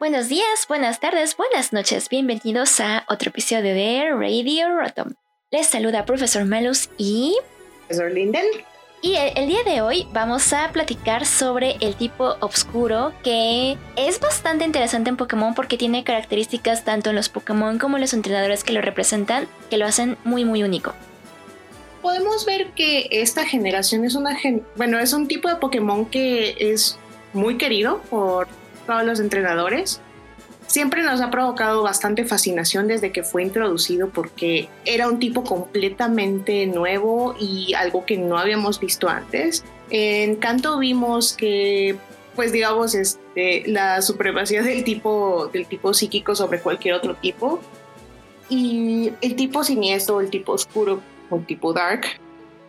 Buenos días, buenas tardes, buenas noches. Bienvenidos a otro episodio de Radio Rotom. Les saluda Profesor Malus y... Profesor Linden. Y el, día de hoy vamos a platicar sobre el tipo oscuro que es bastante interesante en Pokémon porque tiene características tanto en los Pokémon como en los entrenadores que lo representan que lo hacen muy muy único. Podemos ver que esta generación es una bueno, es un tipo de Pokémon que es muy querido por todos los entrenadores. Siempre nos ha provocado bastante fascinación desde que fue introducido porque era un tipo completamente nuevo y algo que no habíamos visto antes. En Canto vimos que, pues digamos, este, la supremacía del tipo, del tipo psíquico sobre cualquier otro tipo. Y el tipo siniestro, el tipo oscuro el tipo dark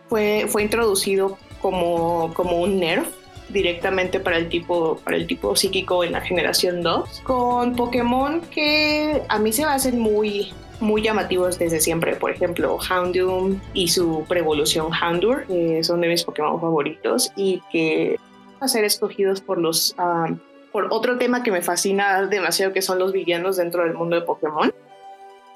fue, fue introducido como, como un nerf directamente para el tipo para el tipo psíquico en la generación 2 con Pokémon que a mí se me hacen muy muy llamativos desde siempre. Por ejemplo Houndoom y su preevolución Houndour que son de mis Pokémon favoritos y que a ser escogidos por los ah, por otro tema que me fascina demasiado que son los villanos dentro del mundo de Pokémon.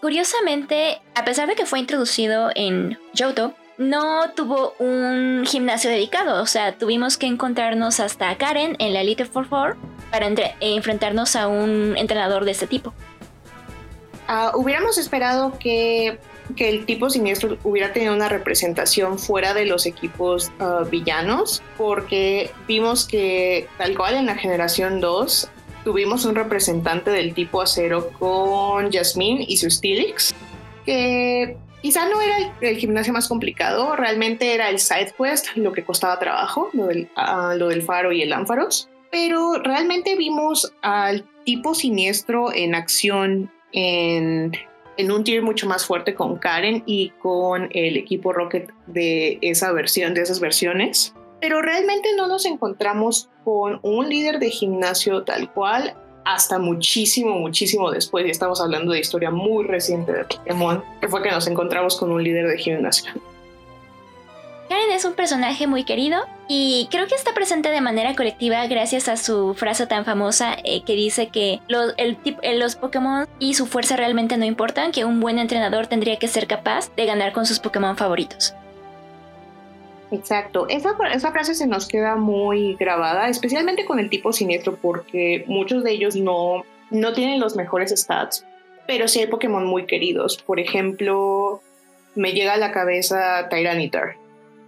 Curiosamente, a pesar de que fue introducido en Johto, no tuvo un gimnasio dedicado, o sea, tuvimos que encontrarnos hasta Karen en la Elite 4 para enfrentarnos a un entrenador de este tipo. Ah, hubiéramos esperado que, el tipo siniestro hubiera tenido una representación fuera de los equipos ah, villanos, porque vimos que tal cual en la generación 2 tuvimos un representante del tipo acero con Jasmine y su Steelix, que Quizá no era el, gimnasio más complicado, realmente era el side quest lo que costaba trabajo, lo del, ah, lo del faro y el ánfaros, pero realmente vimos al tipo siniestro en acción en, en un tier mucho más fuerte con Karen y con el equipo Rocket de esa versión, de esas versiones. Pero realmente no nos encontramos con un líder de gimnasio tal cual hasta muchísimo, muchísimo después, y estamos hablando de historia muy reciente de Pokémon, que fue que nos encontramos con un líder de gimnasio. Karen es un personaje muy querido y creo que está presente de manera colectiva gracias a su frase tan famosa eh, que dice que los, el, eh, los Pokémon y su fuerza realmente no importan, que un buen entrenador tendría que ser capaz de ganar con sus Pokémon favoritos. Exacto, esa, esa, frase se nos queda muy grabada, especialmente con el tipo siniestro, porque muchos de ellos no, no tienen los mejores stats, pero sí hay Pokémon muy queridos. Por ejemplo, me llega a la cabeza Tyranitar,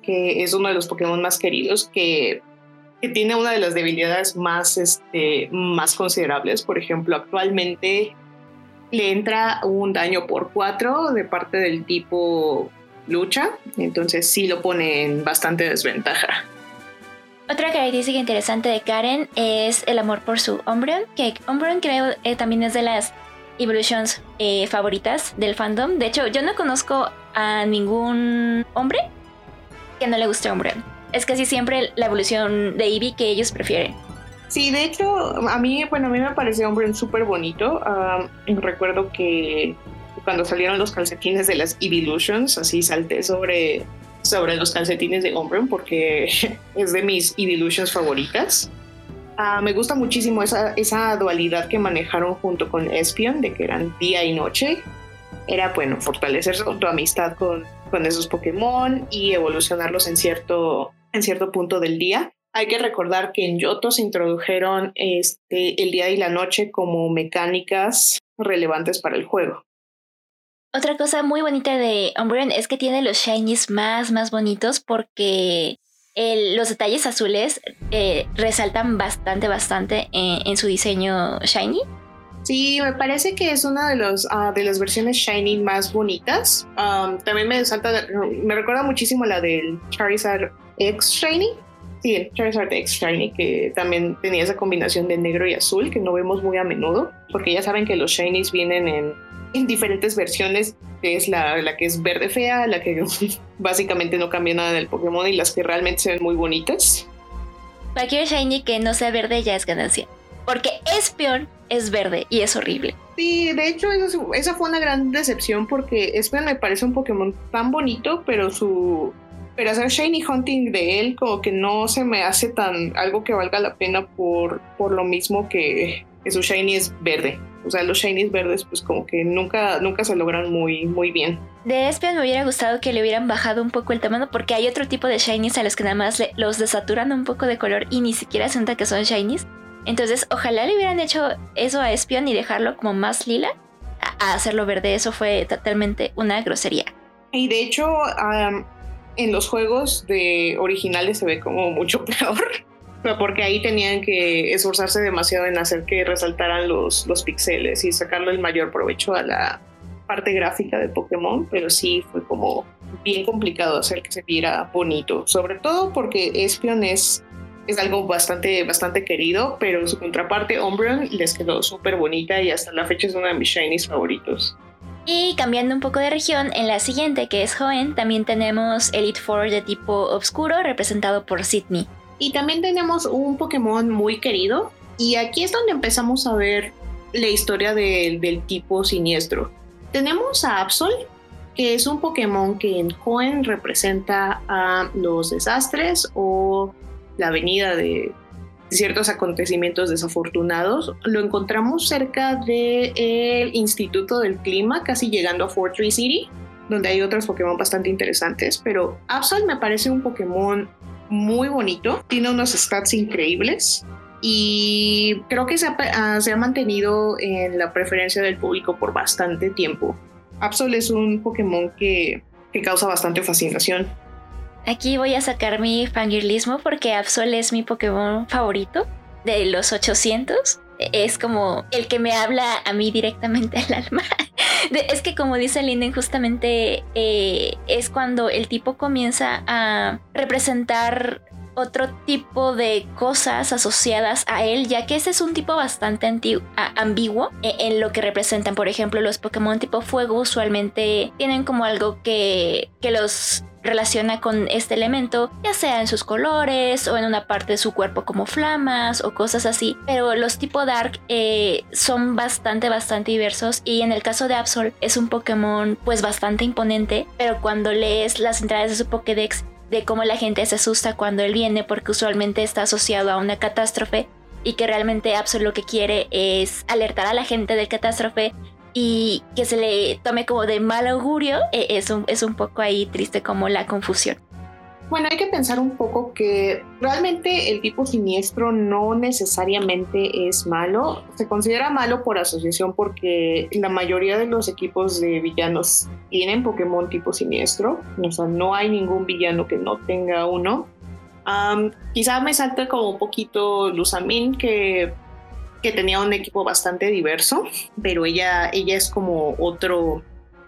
que es uno de los Pokémon más queridos, que, que tiene una de las debilidades más, este, más considerables. Por ejemplo, actualmente le entra un daño por 4 de parte del tipo lucha, entonces sí lo pone en bastante desventaja. Otra característica interesante de Karen es el amor por su Umbreon, que Umbreon creo eh, también es de las evolutions eh, favoritas del fandom. De hecho, yo no conozco a ningún hombre que no le guste Umbreon. Es casi siempre la evolución de Eevee que ellos prefieren. Sí, de hecho, a mí, bueno, a mí me parece Umbreon súper bonito. recuerdo que cuando salieron los calcetines de las Evolutions, así salté sobre, sobre los calcetines de Umbreon porque es de mis Evolutions favoritas. Ah, me gusta muchísimo esa, esa dualidad que manejaron junto con Espion, de que eran día y noche. Era, bueno, fortalecer tu amistad con, con esos Pokémon y evolucionarlos en cierto, en cierto punto del día. Hay que recordar que en Yoto se introdujeron este, el día y la noche como mecánicas relevantes para el juego. Otra cosa muy bonita de Umbreon es que tiene los shinies más, más bonitos porque los detalles azules eh, resaltan bastante, bastante en, su diseño shiny. Sí, me parece que es una de, los, ah, de las versiones shiny más bonitas. también me salta, me recuerda muchísimo la del Charizard X Shiny. Sí, el Charizard X Shiny, que también tenía esa combinación de negro y azul que no vemos muy a menudo, porque ya saben que los shinies vienen en en diferentes versiones, que es la, la, que es verde fea, la que básicamente no cambia nada del Pokémon y las que realmente se ven muy bonitas. Cualquier shiny que no sea verde ya es ganancia. porque Espion es verde y es horrible. Sí, de hecho esa fue una gran decepción porque Espion me parece un Pokémon tan bonito, pero su pero hacer shiny hunting de él como que no se me hace tan algo que valga la pena por, por lo mismo que, que su shiny es verde. O sea, los shinies verdes pues como que nunca, nunca se logran muy, muy bien. De Espion me hubiera gustado que le hubieran bajado un poco el tamaño porque hay otro tipo de shinies a los que nada más los desaturan un poco de color y ni siquiera sienta que son shinies. Entonces, ojalá le hubieran hecho eso a Espion y dejarlo como más lila a, hacerlo verde. Eso fue totalmente una grosería. Y de hecho, en los juegos de originales se ve como mucho peor. Porque ahí tenían que esforzarse demasiado en hacer que resaltaran los, los píxeles y sacarle el mayor provecho a la parte gráfica de Pokémon, pero sí fue como bien complicado hacer que se viera bonito, sobre todo porque Espion es, es algo bastante, bastante querido, pero su contraparte Umbreon les quedó súper bonita y hasta la fecha es uno de mis shinies favoritos. Y cambiando un poco de región, en la siguiente, que es Joen, también tenemos Elite Four de tipo oscuro, representado por Sydney. Y también tenemos un Pokémon muy querido, y aquí es donde empezamos a ver la historia del tipo siniestro. Tenemos a Absol, que es un Pokémon que en Joen representa a los desastres o la venida de ciertos acontecimientos desafortunados. Lo encontramos cerca del Instituto del Clima, casi llegando a Fortress City, donde hay otros Pokémon bastante interesantes, pero Absol me parece un Pokémon muy bonito, tiene unos stats increíbles y creo que se ha, ah, se ha mantenido en la preferencia del público por bastante tiempo. Absol es un Pokémon que, que causa bastante fascinación. Aquí voy a sacar mi fangirlismo porque Absol es mi Pokémon favorito de los 800. Es como el que me habla a mí directamente al alma. es que como dice Linden, justamente eh, es cuando el tipo comienza a representar otro tipo de cosas asociadas a él, ya que ese es un tipo bastante ambiguo en, en, lo que representan. Por ejemplo, los Pokémon tipo fuego usualmente tienen como algo que, que los relaciona con este elemento, ya sea en sus colores o en una parte de su cuerpo como flamas o cosas así. Pero los tipo Dark eh, son bastante, bastante diversos y en el caso de Absol es un Pokémon pues bastante imponente, pero cuando lees las entradas de su Pokédex de cómo la gente se asusta cuando él viene porque usualmente está asociado a una catástrofe y que realmente Absol lo que quiere es alertar a la gente del catástrofe y que se le tome como de mal augurio, eh, es, un, es un poco ahí triste como la confusión. Bueno, hay que pensar un poco que realmente el tipo siniestro no necesariamente es malo. Se considera malo por asociación porque la mayoría de los equipos de villanos tienen Pokémon tipo siniestro. O sea, no hay ningún villano que no tenga uno. quizá me salta como un poquito Luzamin, que que tenía un equipo bastante diverso, pero ella, ella es como otro,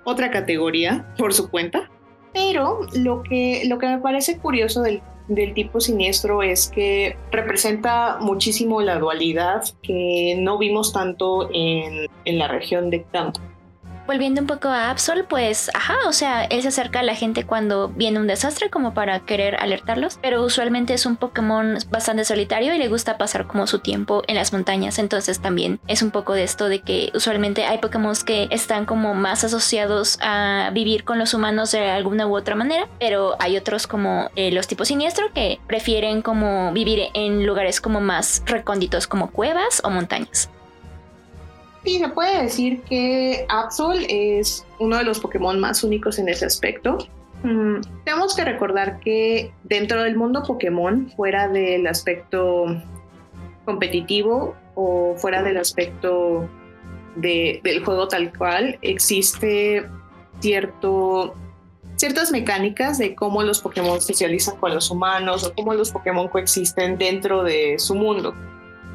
otra categoría por su cuenta. Pero lo que, lo que me parece curioso del, del tipo siniestro es que representa muchísimo la dualidad que no vimos tanto en, en la región de Kanto volviendo un poco a Absol, pues, ajá, o sea, él se acerca a la gente cuando viene un desastre como para querer alertarlos, pero usualmente es un Pokémon bastante solitario y le gusta pasar como su tiempo en las montañas, entonces también es un poco de esto de que usualmente hay Pokémon que están como más asociados a vivir con los humanos de alguna u otra manera, pero hay otros como eh, los tipos siniestro que prefieren como vivir en lugares como más recónditos como cuevas o montañas. Sí, se puede decir que Absol es uno de los Pokémon más únicos en ese aspecto. Mm, tenemos que recordar que dentro del mundo Pokémon, fuera del aspecto competitivo o fuera del aspecto del juego tal cual, existe cierto, ciertas mecánicas de cómo los Pokémon socializan con los humanos o cómo los Pokémon coexisten dentro de su mundo.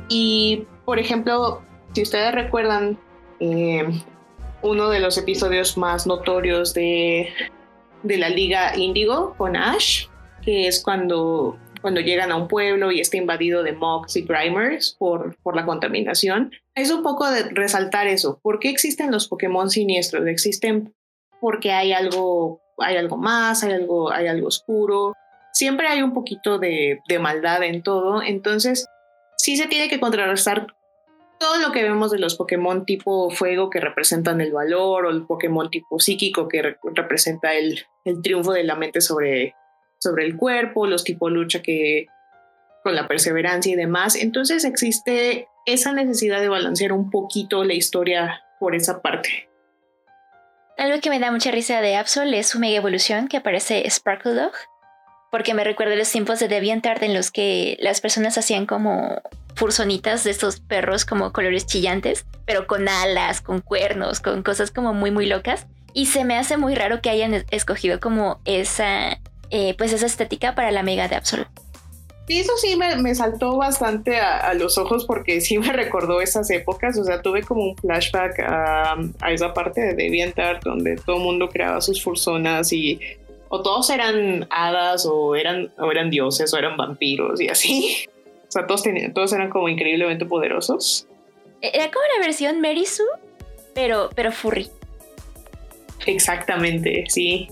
Y, por ejemplo, si ustedes recuerdan, eh, uno de los episodios más notorios de, de la Liga Índigo con Ash, que es cuando, cuando llegan a un pueblo y está invadido de Mox y Grimers por, por la contaminación. Es un poco de resaltar eso. ¿Por qué existen los Pokémon siniestros? Existen porque hay algo, hay algo más, hay algo, hay algo oscuro. Siempre hay un poquito de, de maldad en todo. Entonces, sí se tiene que contrarrestar todo lo que vemos de los Pokémon tipo fuego que representan el valor o el Pokémon tipo psíquico que representa el, el, triunfo de la mente sobre, sobre el cuerpo, los tipo lucha que con la perseverancia y demás. Entonces existe esa necesidad de balancear un poquito la historia por esa parte. Algo que me da mucha risa de Absol es su mega evolución que aparece Sparkle Dog, porque me recuerda los tiempos de DeviantArt en los que las personas hacían como fursonitas de estos perros como colores chillantes, pero con alas, con cuernos, con cosas como muy muy locas. Y se me hace muy raro que hayan escogido como esa, eh, pues esa estética para la mega de Absol. Sí, eso sí me, saltó bastante a, los ojos porque sí me recordó esas épocas. O sea, tuve como un flashback a, esa parte de DeviantArt donde todo el mundo creaba sus fursonas y o todos eran hadas o eran, o eran dioses o eran vampiros y así. O sea, todos, todos eran como increíblemente poderosos. Era como la versión Mary Sue, pero, pero furry. Exactamente, sí.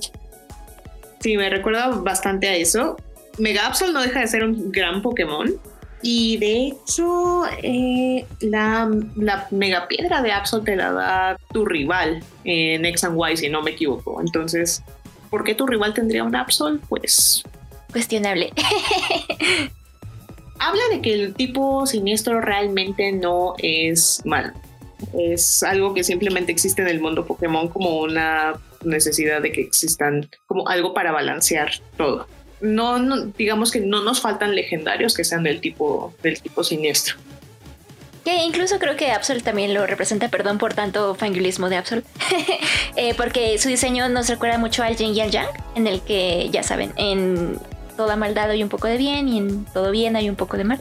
Sí, me recuerda bastante a eso. Mega Absol no deja de ser un gran Pokémon. Y de hecho, eh, la, la mega piedra de Absol te la da tu rival en X and Y, si no me equivoco. Entonces, ¿por qué tu rival tendría un Absol? Pues. Cuestionable. habla de que el tipo siniestro realmente no es malo. Es algo que simplemente existe en el mundo Pokémon como una necesidad de que existan como algo para balancear todo no, digamos que no nos faltan legendarios que sean del tipo, del tipo siniestro. Que incluso creo que Absol también lo representa, perdón por tanto fangulismo de Absol, eh, porque su diseño nos recuerda mucho al Yin y al Yang, en el que, ya saben, en toda maldad hay un poco de bien y en todo bien hay un poco de mal.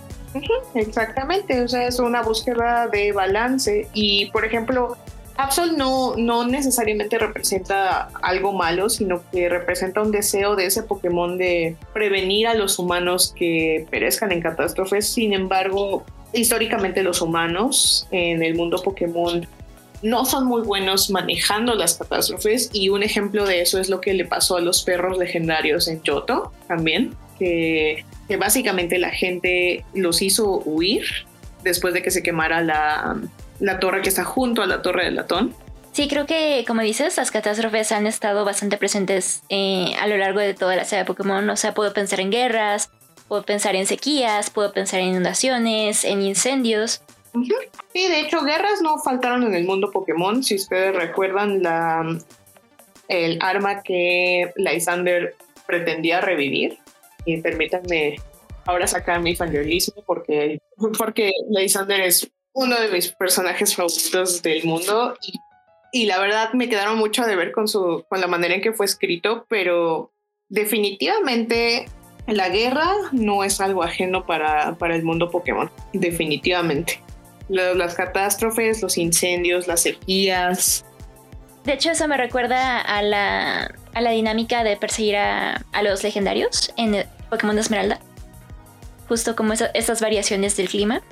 exactamente, o sea, es una búsqueda de balance y, por ejemplo, Absol no, no necesariamente representa algo malo, sino que representa un deseo de ese Pokémon de prevenir a los humanos que perezcan en catástrofes. Sin embargo, históricamente los humanos en el mundo Pokémon no son muy buenos manejando las catástrofes y un ejemplo de eso es lo que le pasó a los perros legendarios en Yoto también, que, básicamente la gente los hizo huir después de que se quemara la, torre que está junto a la torre del latón. Sí, creo que, como dices, las catástrofes han estado bastante presentes eh, a lo largo de toda la de Pokémon. O sea, puedo pensar en guerras, puedo pensar en sequías, puedo pensar en inundaciones, en incendios. Sí, de hecho, guerras no faltaron en el mundo Pokémon. Si ustedes recuerdan la, el arma que Lysander pretendía revivir. Y permítanme ahora sacar mi fangirlismo porque, porque Lysander es uno de mis personajes favoritos del mundo y, y, la verdad me quedaron mucho de ver con, su, con la manera en que fue escrito, pero definitivamente la guerra no es algo ajeno para, para el mundo Pokémon, definitivamente. Las catástrofes, los incendios, las sequías. De hecho, eso me recuerda a la, a la dinámica de perseguir a, a los legendarios en Pokémon de Esmeralda. Justo como esas variaciones del clima.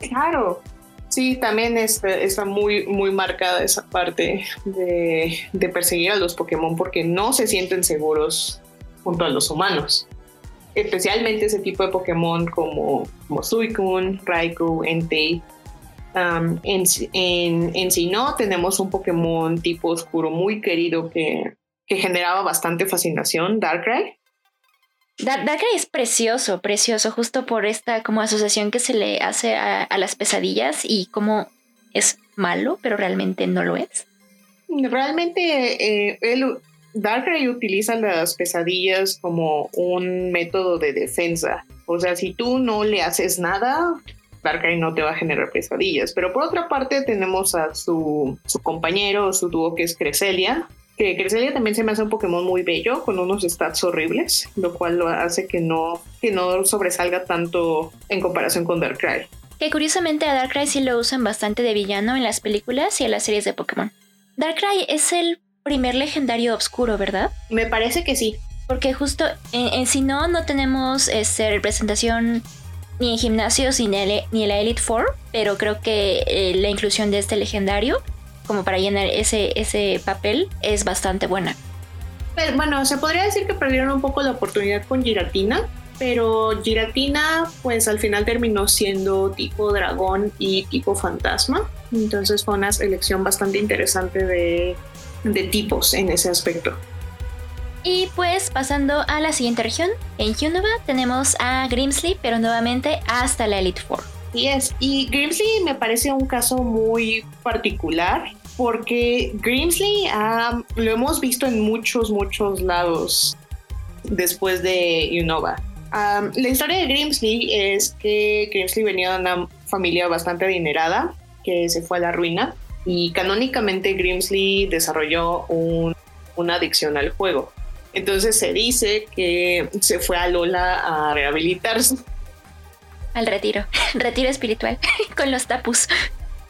Claro, sí, también está, muy, muy marcada esa parte de, perseguir a los Pokémon porque no se sienten seguros junto a los humanos. Especialmente ese tipo de Pokémon como, como Suicune, Raikou, Entei. Um, en, en, en no tenemos un Pokémon tipo oscuro muy querido que, que generaba bastante fascinación, Darkrai. Darkrai es precioso, precioso, justo por esta como asociación que se le hace a, las pesadillas y cómo es malo, pero realmente no lo es. Realmente eh, el Darkrai utiliza las pesadillas como un método de defensa. O sea, si tú no le haces nada, Darkrai no te va a generar pesadillas. Pero por otra parte tenemos a su, su compañero, su dúo que es Creselia, que Cresselia también se me hace un Pokémon muy bello, con unos stats horribles, lo cual lo hace que no, que no sobresalga tanto en comparación con Darkrai. Que curiosamente a Darkrai sí lo usan bastante de villano en las películas y en las series de Pokémon. Darkrai es el primer legendario oscuro, ¿verdad? Me parece que sí. Porque justo en, si no, no tenemos este, representación ni en gimnasios ni en, ni en la Elite Four, pero creo que eh, la inclusión de este legendario como para llenar ese, ese papel es bastante buena. bueno, se podría decir que perdieron un poco la oportunidad con Giratina, pero Giratina pues al final terminó siendo tipo dragón y tipo fantasma. Entonces fue una elección bastante interesante de, de tipos en ese aspecto. Y pues pasando a la siguiente región, en Unova tenemos a Grimsley, pero nuevamente hasta la Elite Four. Y es, y Grimsley me parece un caso muy particular porque Grimsley lo hemos visto en muchos, muchos lados después de Unova. la historia de Grimsley es que Grimsley venía de una familia bastante adinerada que se fue a la ruina y canónicamente Grimsley desarrolló una adicción al juego. Entonces se dice que se fue a Lola a rehabilitarse. Al retiro, retiro espiritual con los tapus.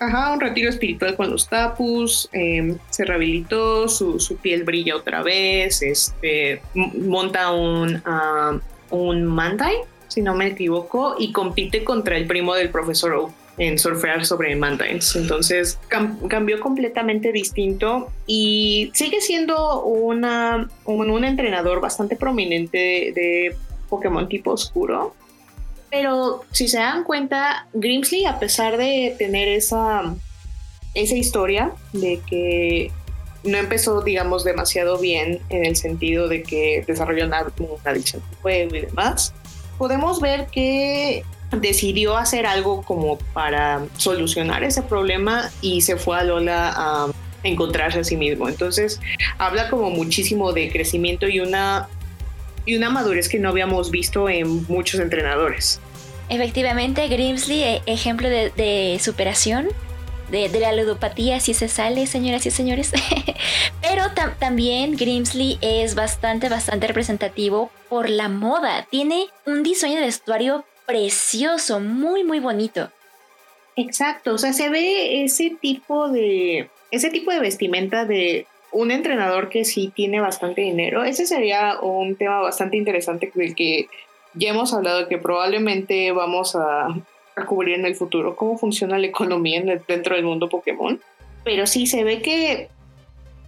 Ajá, un retiro espiritual con los tapus, em, se rehabilitó, su, piel brilla otra vez, este, monta un, uh, un Mantai, si no me equivoco, y compite contra el primo del profesor Oak en surfear sobre mountains. Entonces cambió completamente distinto y sigue siendo una, un, entrenador bastante prominente de, Pokémon tipo oscuro. Pero si se dan cuenta, Grimsley, a pesar de tener esa, esa historia de que no empezó, digamos, demasiado bien en el sentido de que desarrolló una, una adicción al juego y demás, podemos ver que decidió hacer algo como para solucionar ese problema y se fue a Lola a encontrarse a sí mismo. Entonces habla como muchísimo de crecimiento y una, y una madurez que no habíamos visto en muchos entrenadores. Efectivamente, Grimsley, e, ejemplo de, superación, de, la ludopatía, si se sale, señoras y señores. Pero también Grimsley es bastante, bastante representativo por la moda. Tiene un diseño de vestuario precioso, muy, muy bonito. Exacto, o sea, se ve ese tipo de, ese tipo de vestimenta de un entrenador que sí tiene bastante dinero. Ese sería un tema bastante interesante del que ya hemos hablado que probablemente vamos a, cubrir en el futuro cómo funciona la economía dentro del mundo Pokémon. Pero sí se ve que,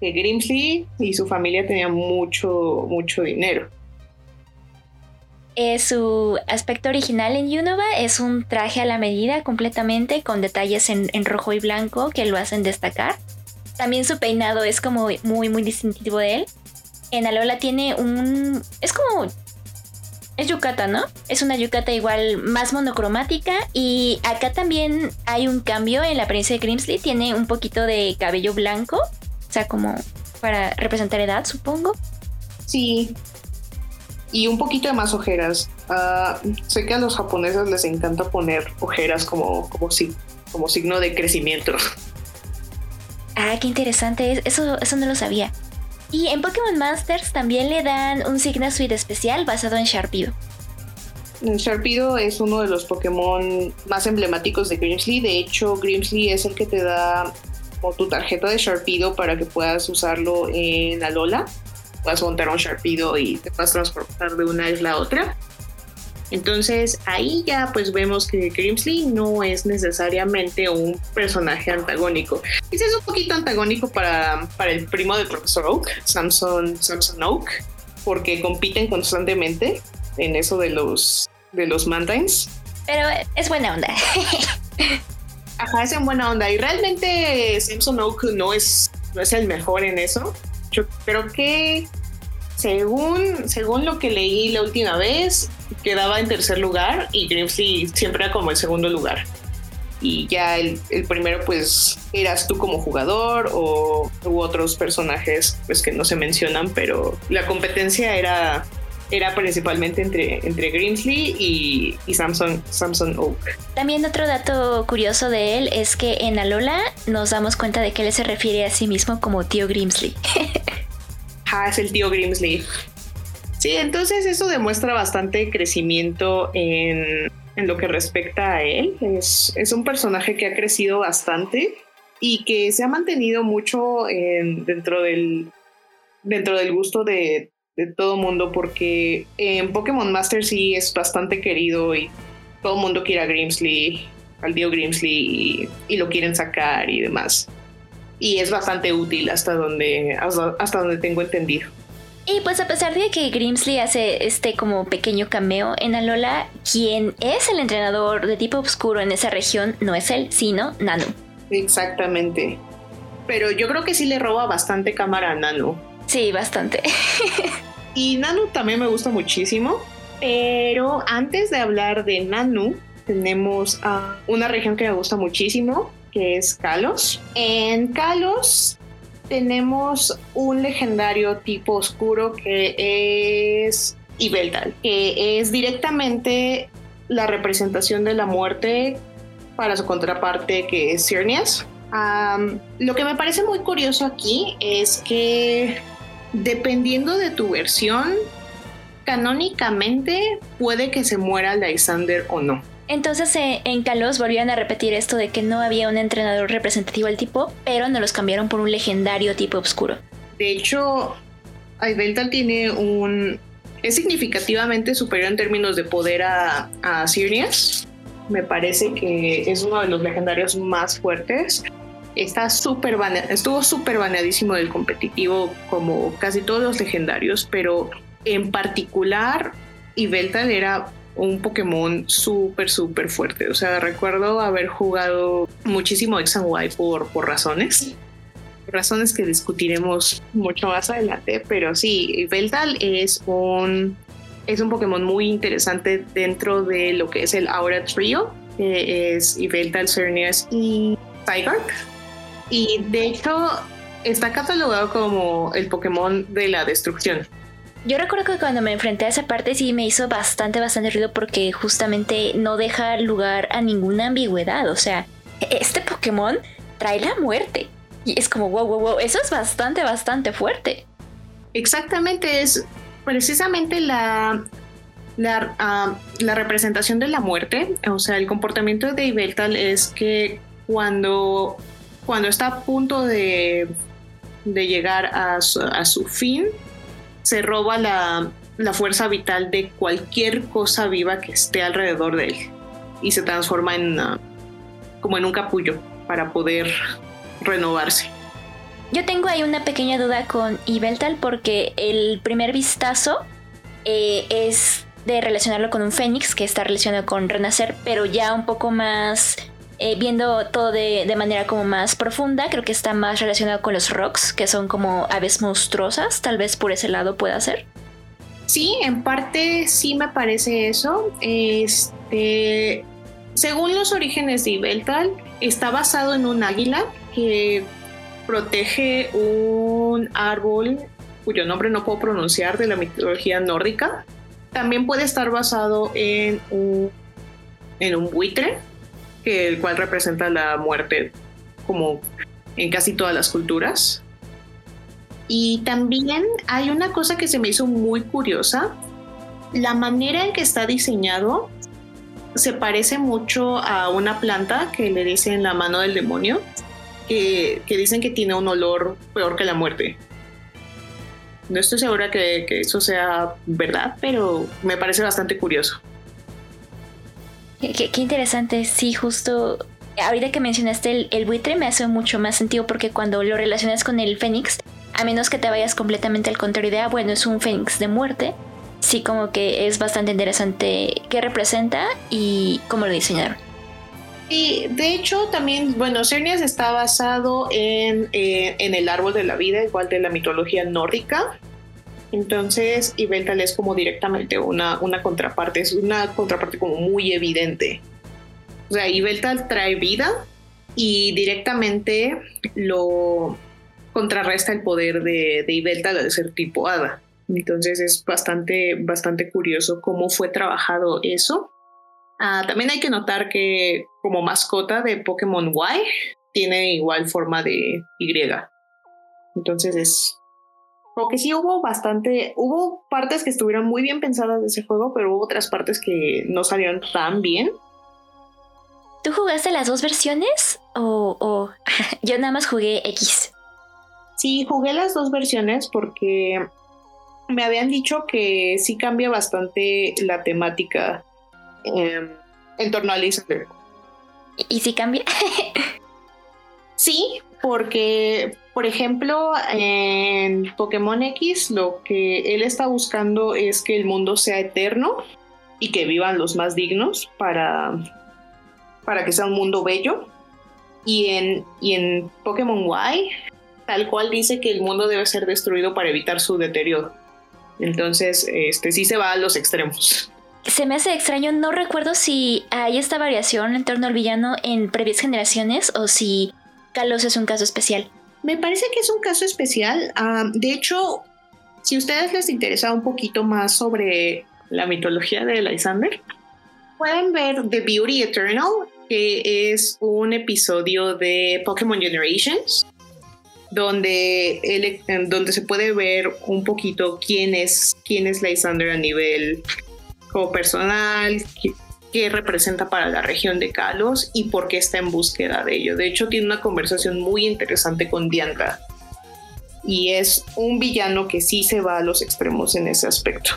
que Grimsley y su familia tenían mucho, mucho dinero. Eh, su aspecto original en Unova es un traje a la medida completamente con detalles en, rojo y blanco que lo hacen destacar. También su peinado es como muy muy distintivo de él. En Alola tiene un... es como... Es yucata, ¿no? Es una yucata igual más monocromática y acá también hay un cambio en la apariencia de Grimsley. Tiene un poquito de cabello blanco, o sea, como para representar edad, supongo. Sí, y un poquito de más ojeras. Ah, sé que a los japoneses les encanta poner ojeras como, como, como signo de crecimiento. Ah, qué interesante. Eso, eso no lo sabía. Y en Pokémon Masters también le dan un Signa Suite especial basado en Sharpido. Sharpido es uno de los Pokémon más emblemáticos de Grimsley. De hecho, Grimsley es el que te da tu tarjeta de Sharpido para que puedas usarlo en Alola puedas montar un Sharpido y te puedas transportar de una isla a otra. Entonces ahí ya pues vemos que Grimsley no es necesariamente un personaje antagónico. Quizás es un poquito antagónico para, para el primo del profesor Oak, Samson, Samson Oak, porque compiten constantemente en eso de los, de los Mountains. Pero es buena onda. Ajá, es en buena onda. Y realmente Samson Oak no es, no es el mejor en eso. Yo creo que según, según lo que leí la última vez, quedaba en tercer lugar y Grimsley siempre era como el segundo lugar. Y ya el, primero pues eras tú como jugador o hubo otros personajes pues que no se mencionan, pero la competencia era, era principalmente entre, entre Grimsley y, y Samson, Samson Oak. También otro dato curioso de él es que en Alola nos damos cuenta de que él se refiere a sí mismo como tío Grimsley. Ah, es el tío Grimsley. Sí, entonces eso demuestra bastante crecimiento en, lo que respecta a él. Es, un personaje que ha crecido bastante y que se ha mantenido mucho dentro, del, dentro del gusto de, de todo mundo porque en Pokémon Master sí es bastante querido y todo el mundo quiere a Grimsley, al tío Grimsley y lo quieren sacar y demás y es bastante útil hasta donde, hasta, donde tengo entendido. Y pues a pesar de que Grimsley hace este como pequeño cameo en Alola, quien es el entrenador de tipo oscuro en esa región no es él, sino Nanu. Exactamente. Pero yo creo que sí le roba bastante cámara a Nanu. Sí, bastante. y Nanu también me gusta muchísimo. Pero antes de hablar de Nanu, tenemos a una región que me gusta muchísimo, que es Kalos. En Kalos tenemos un legendario tipo oscuro que es Ibeltal, que es directamente la representación de la muerte para su contraparte que es Cyrnias. lo que me parece muy curioso aquí es que dependiendo de tu versión, canónicamente puede que se muera Lysander o no. Entonces eh, en Kalos volvían a repetir esto de que no había un entrenador representativo al tipo, pero no los cambiaron por un legendario tipo oscuro. De hecho, Aibeltal tiene un... es significativamente superior en términos de poder a, Sirnias. Me parece que es uno de los legendarios más fuertes. Está súper estuvo súper baneadísimo del competitivo como casi todos los legendarios, pero en particular Ibeltal era un Pokémon súper, súper fuerte. O sea, recuerdo haber jugado muchísimo X and Y por, por razones. Razones que discutiremos mucho más adelante. Pero sí, Veltal es un, es un Pokémon muy interesante dentro de lo que es el Aura Trio. Que es Veltal, Cernias y Zygarde. Y de hecho está catalogado como el Pokémon de la destrucción. Yo recuerdo que cuando me enfrenté a esa parte sí me hizo bastante, bastante ruido porque justamente no deja lugar a ninguna ambigüedad. O sea, este Pokémon trae la muerte. Y es como, wow, wow, wow, eso es bastante, bastante fuerte. Exactamente, es precisamente la, la, ah, la representación de la muerte. O sea, el comportamiento de Ibeltal es que cuando, cuando está a punto de, de llegar a a su fin, se roba la, fuerza vital de cualquier cosa viva que esté alrededor de él y se transforma en como en un capullo para poder renovarse. Yo tengo ahí una pequeña duda con Ibeltal porque el primer vistazo eh, es de relacionarlo con un fénix que está relacionado con renacer, pero ya un poco más eh, viendo todo de, manera como más profunda, creo que está más relacionado con los rocks, que son como aves monstruosas, tal vez por ese lado pueda ser. Sí, en parte sí me parece eso. Este, según los orígenes de Ibeltal, está basado en un águila que protege un árbol cuyo nombre no puedo pronunciar de la mitología nórdica. También puede estar basado en un, en un buitre el cual representa la muerte como en casi todas las culturas. Y también hay una cosa que se me hizo muy curiosa. La manera en que está diseñado se parece mucho a una planta que le dicen la mano del demonio, que, dicen que tiene un olor peor que la muerte. No estoy segura que eso sea verdad, pero me parece bastante curioso. Qué, interesante, sí, justo ahorita que mencionaste el, buitre me hace mucho más sentido porque cuando lo relacionas con el fénix, a menos que te vayas completamente al contrario de, ah, bueno, es un fénix de muerte, sí como que es bastante interesante qué representa y cómo lo diseñaron. Y de hecho también, bueno, Cernias está basado en, eh, en el árbol de la vida, igual de la mitología nórdica. Entonces, Ibeltal es como directamente una, una contraparte, es una contraparte como muy evidente. O sea, Ibeltal trae vida y directamente lo contrarresta el poder de, de Ibeltal al ser tipo hada. Entonces es bastante, bastante curioso cómo fue trabajado eso. Ah, también hay que notar que como mascota de Pokémon Y tiene igual forma de Y. Entonces es porque sí hubo bastante, hubo partes que estuvieron muy bien pensadas de ese juego, pero hubo otras partes que no salieron tan bien. ¿Tú jugaste las dos versiones o, yo nada más jugué X? Sí, jugué las dos versiones porque me habían dicho que sí cambia bastante la temática em, en torno a Lisander. ¿Y si cambia? Sí, porque, por ejemplo, en Pokémon X lo que él está buscando es que el mundo sea eterno y que vivan los más dignos para, para que sea un mundo bello. Y en, y en Pokémon Y, tal cual dice que el mundo debe ser destruido para evitar su deterioro. Entonces, este sí se va a los extremos. Se me hace extraño, no recuerdo si hay esta variación en torno al villano en previas generaciones o si Kalos es un caso especial. Me parece que es un caso especial. Ah, de hecho, si a ustedes les interesa un poquito más sobre la mitología de Lysander, pueden ver The Beauty Eternal, que es un episodio de Pokémon Generations, donde, donde se puede ver un poquito quién es, quién es Lysander a nivel como personal, qué, representa para la región de Kalos y por qué está en búsqueda de ello. De hecho, tiene una conversación muy interesante con Dianca. Y es un villano que sí se va a los extremos en ese aspecto.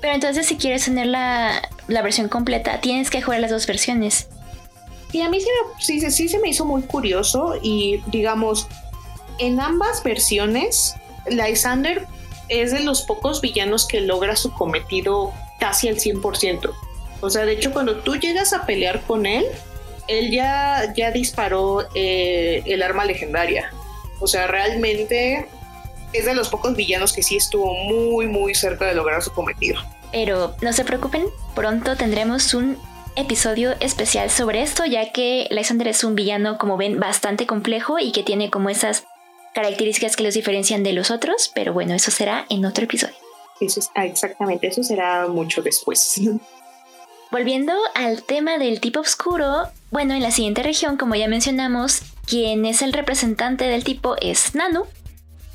Pero entonces si quieres tener la, versión completa, tienes que jugar las dos versiones. Y a mí sí, sí, sí se me hizo muy curioso y digamos, en ambas versiones, Lysander es de los pocos villanos que logra su cometido casi al 100%. O sea, de hecho, cuando tú llegas a pelear con él, él ya, ya disparó eh, el arma legendaria. O sea, realmente es de los pocos villanos que sí estuvo muy, muy cerca de lograr su cometido. Pero no se preocupen, pronto tendremos un episodio especial sobre esto, ya que Lysander es un villano, como ven, bastante complejo y que tiene como esas características que los diferencian de los otros, pero bueno, eso será en otro episodio. Eso es, ah, exactamente, eso será mucho después. Volviendo al tema del tipo oscuro, bueno, en la siguiente región, como ya mencionamos, quien es el representante del tipo es Nanu,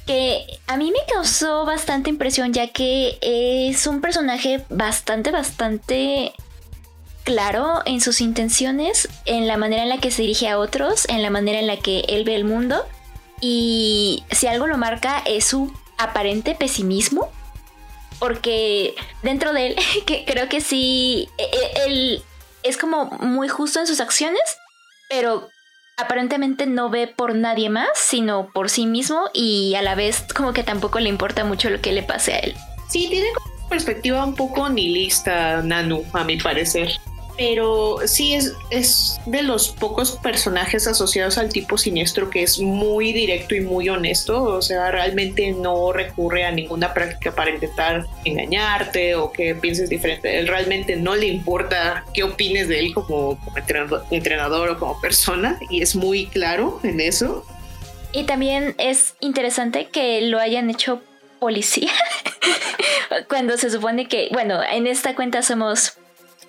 que a mí me causó bastante impresión ya que es un personaje bastante, bastante claro en sus intenciones, en la manera en la que se dirige a otros, en la manera en la que él ve el mundo y si algo lo marca es su aparente pesimismo. Porque dentro de él, que creo que sí, e, e, él es como muy justo en sus acciones, pero aparentemente no ve por nadie más, sino por sí mismo y a la vez como que tampoco le importa mucho lo que le pase a él. Sí, tiene perspectiva un poco nihilista, Nanu, a mi parecer pero sí es, es de los pocos personajes asociados al tipo siniestro que es muy directo y muy honesto, o sea, realmente no recurre a ninguna práctica para intentar engañarte o que pienses diferente. Él realmente no le importa qué opines de él como, entrenador, entrenador o como persona y es muy claro en eso. Y también es interesante que lo hayan hecho policía cuando se supone que, bueno, en esta cuenta somos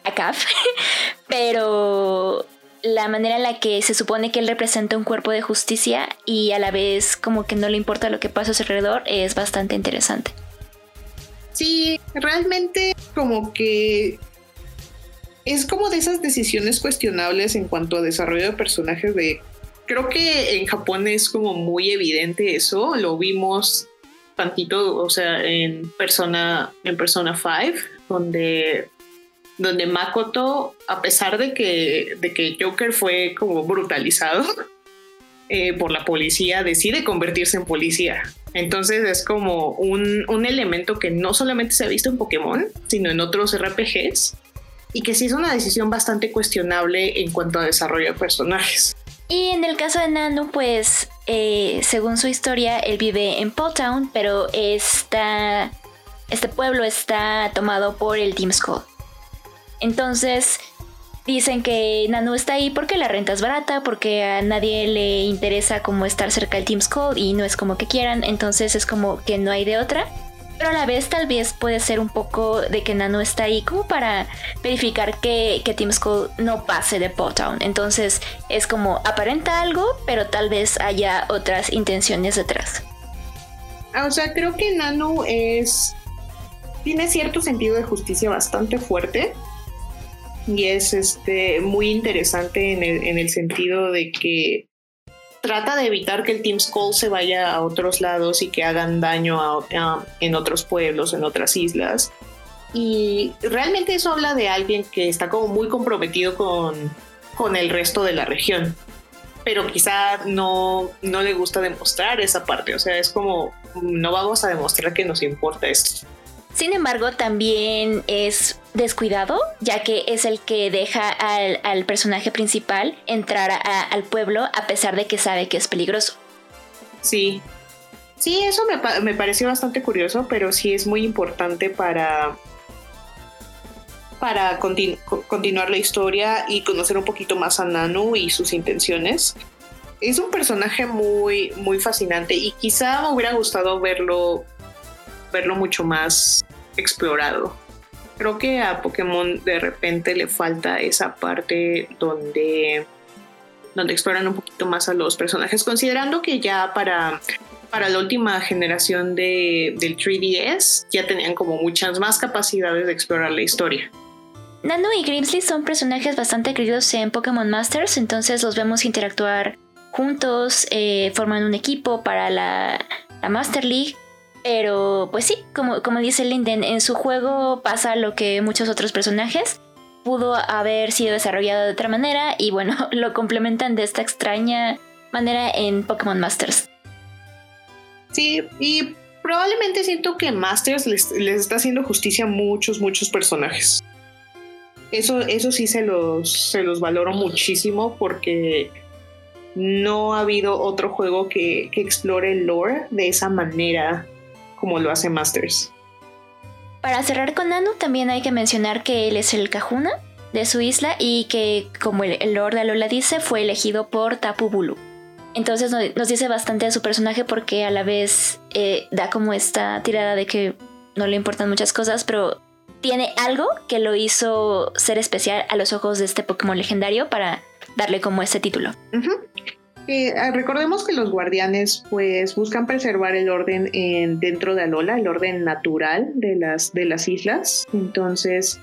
acá, pero la manera en la que se supone que él representa un cuerpo de justicia y a la vez como que no le importa lo que pasa a su alrededor es bastante interesante. Sí, realmente como que es como de esas decisiones cuestionables en cuanto a desarrollo de personajes de... Creo que en Japón es como muy evidente eso, lo vimos tantito, o sea, en Persona, en Persona 5, donde donde Makoto, a pesar de que, de que Joker fue como brutalizado eh, por la policía, decide convertirse en policía. Entonces es como un, un, elemento que no solamente se ha visto en Pokémon, sino en otros RPGs, y que sí es una decisión bastante cuestionable en cuanto a desarrollo de personajes. Y en el caso de Nanu, pues eh, según su historia, él vive en Town, pero esta, este pueblo está tomado por el Team Skull. Entonces dicen que Nanu está ahí porque la renta es barata, porque a nadie le interesa como estar cerca del Team Skull y no es como que quieran, entonces es como que no hay de otra. Pero a la vez tal vez puede ser un poco de que Nanu está ahí como para verificar que, que Team Skull no pase de Town. Entonces es como aparenta algo, pero tal vez haya otras intenciones detrás. Ah, o sea, creo que Nanu es... tiene cierto sentido de justicia bastante fuerte y es este, muy interesante en el, sentido de que trata de evitar que el Team Skull se vaya a otros lados y que hagan daño en otros pueblos, en otras islas. Y realmente eso habla de alguien que está como muy comprometido con, con el resto de la región. pero quizá no, no le gusta demostrar esa parte. O sea, es como, no vamos a demostrar que nos importa esto. Sin embargo, también es descuidado, ya que es el que deja al, personaje principal entrar al pueblo a pesar de que sabe que es peligroso. Sí, sí, eso me, me pareció bastante curioso, pero sí es muy importante para, para continuar la historia y conocer un poquito más a Nanu y sus intenciones. Es un personaje muy, muy fascinante y quizá me hubiera gustado verlo, verlo mucho más explorado. Creo que a Pokémon de repente le falta esa parte donde, donde exploran un poquito más a los personajes, considerando que ya para para la última generación de, del 3DS ya tenían como muchas más capacidades de explorar la historia. Nano y Grimsley son personajes bastante queridos en Pokémon Masters, entonces los vemos interactuar juntos, eh, forman un equipo para la, Master League. Pero pues sí, como, como dice Linden, en su juego pasa lo que muchos otros personajes. Pudo haber sido desarrollado de otra manera y bueno, lo complementan de esta extraña manera en Pokémon Masters. Sí, y probablemente siento que Masters les, les está haciendo justicia a muchos, muchos personajes. Eso, eso sí se los, se los valoro muchísimo porque no ha habido otro juego que, explore el lore de esa manera como lo hace Masters. Para cerrar con Nanu, también hay que mencionar que él es el Kahuna de su isla y que, como el, Lord Alola dice, fue elegido por Tapu Bulu. Entonces nos dice bastante de su personaje porque a la vez eh, da como esta tirada de que no le importan muchas cosas, pero tiene algo que lo hizo ser especial a los ojos de este Pokémon legendario para darle como ese título. Eh, recordemos que los guardianes pues buscan preservar el orden en, dentro de Alola, el orden natural de las, de las islas. Entonces,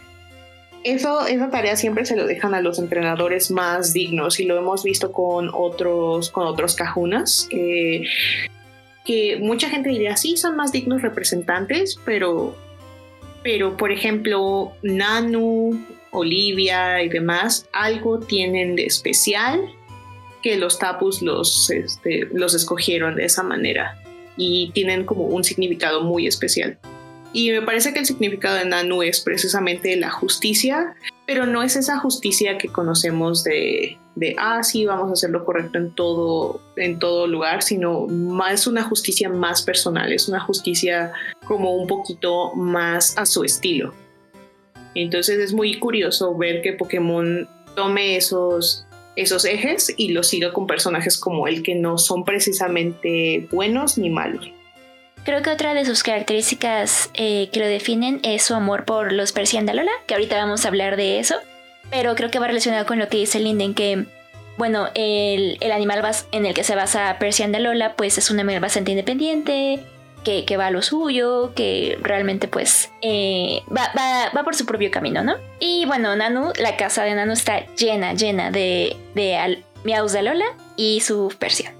eso, esa tarea siempre se lo dejan a los entrenadores más dignos y lo hemos visto con otros, con otros cajunas que, que mucha gente diría, sí, son más dignos representantes, pero pero por ejemplo, Nanu, Olivia y demás, algo tienen de especial que los tapus los, este, los escogieron de esa manera y tienen como un significado muy especial. Y me parece que el significado de Nanu es precisamente la justicia, pero no es esa justicia que conocemos de, de ah, sí, vamos a hacer lo correcto en todo, en todo lugar, sino más una justicia más personal, es una justicia como un poquito más a su estilo. Entonces es muy curioso ver que Pokémon tome esos, esos ejes y los siga con personajes como él que no son precisamente buenos ni malos. Creo que otra de sus características eh, que lo definen es su amor por los Persiandalola, que ahorita vamos a hablar de eso, pero creo que va relacionado con lo que dice Linden, que bueno, el, animal en el que se basa Persiandalola, pues es un animal bastante independiente, que, va a lo suyo, que realmente pues eh, va, por su propio camino, ¿no? Y bueno, Nanu, la casa de Nanu está llena, llena de, de miaus de Alola y su Persia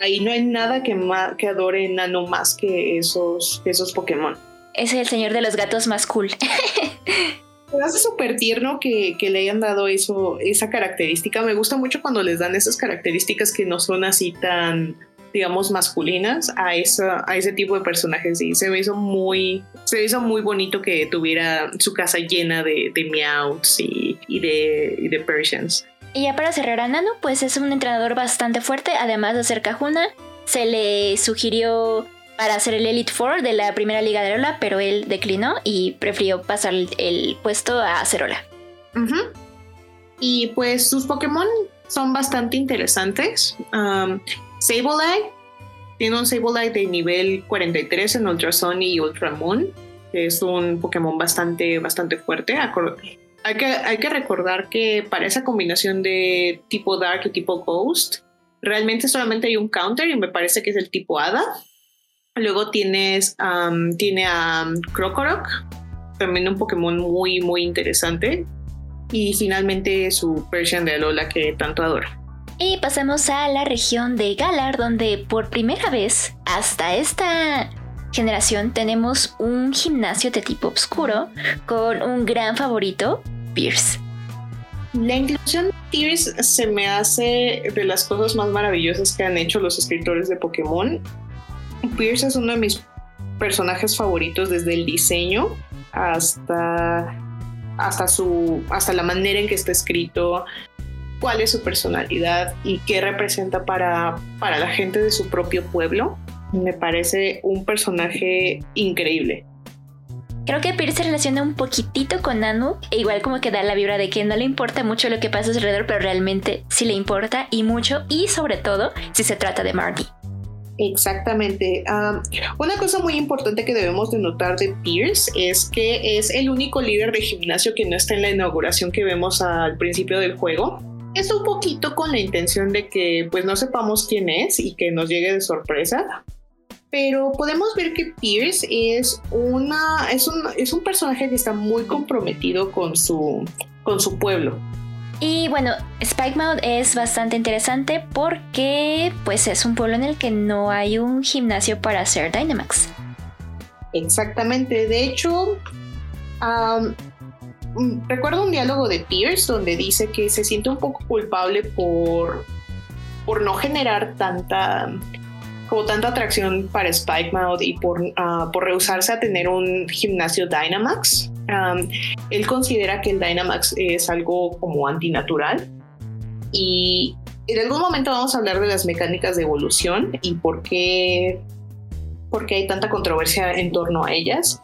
ahí no hay nada que, que adore Nano más que esos, esos Pokémon. Es el señor de los gatos más cool. Me hace súper tierno que, le hayan dado eso, esa característica. Me gusta mucho cuando les dan esas características que no son así tan, digamos, masculinas a, esa, a ese tipo de personajes. Y se me hizo muy, se hizo muy bonito que tuviera su casa llena de, de meows y, de, y de Persians. Y ya para cerrar a Nano, pues es un entrenador bastante fuerte, además de ser Cajuna. Se le sugirió para hacer el Elite Four de la primera liga de Alola, pero él declinó y prefirió pasar el, puesto a Acerola. Y pues sus Pokémon son bastante interesantes. Um, Sableye tiene un Sableye de nivel 43 en Ultra Sun y Ultra Moon. Es un Pokémon bastante, bastante fuerte. Hay que, hay que recordar que para esa combinación de tipo Dark y tipo Ghost, realmente solamente hay un counter y me parece que es el tipo Hada. Luego tienes tiene a um, Krokorok, también un Pokémon muy, muy interesante. Y finalmente su Persian de Alola que tanto adoro. Y pasamos a la región de Galar, donde por primera vez hasta esta generación tenemos un gimnasio de tipo oscuro con un gran favorito, Pierce. La inclusión de Tears se me hace de las cosas más maravillosas que han hecho los escritores de Pokémon. Pierce es uno de mis personajes favoritos desde el diseño hasta, hasta, su, hasta la manera en que está escrito, cuál es su personalidad y qué representa para, para la gente de su propio pueblo. Me parece un personaje increíble. Creo que Pierce se relaciona un poquitito con Nanu, e igual como que da la vibra de que no le importa mucho lo que pasa alrededor, pero realmente sí le importa y mucho, y sobre todo si se trata de Marty. Exactamente. una cosa muy importante que debemos de notar de Pierce es que es el único líder de gimnasio que no está en la inauguración que vemos al principio del juego. Es un poquito con la intención de que pues no sepamos quién es y que nos llegue de sorpresa, pero podemos ver que Pierce es, una, es, un, es un personaje que está muy comprometido con su, con su pueblo. Y bueno, Spike Mount es bastante interesante porque pues es un pueblo en el que no hay un gimnasio para hacer Dynamax. Exactamente, de hecho, recuerdo un diálogo de Pierce donde dice que se siente un poco culpable por, por no generar tanta como tanta atracción para Spike Mouth y por, uh, por rehusarse a tener un gimnasio Dynamax. Él considera que el Dynamax es algo como antinatural y en algún momento vamos a hablar de las mecánicas de evolución y por qué, por qué hay tanta controversia en torno a ellas.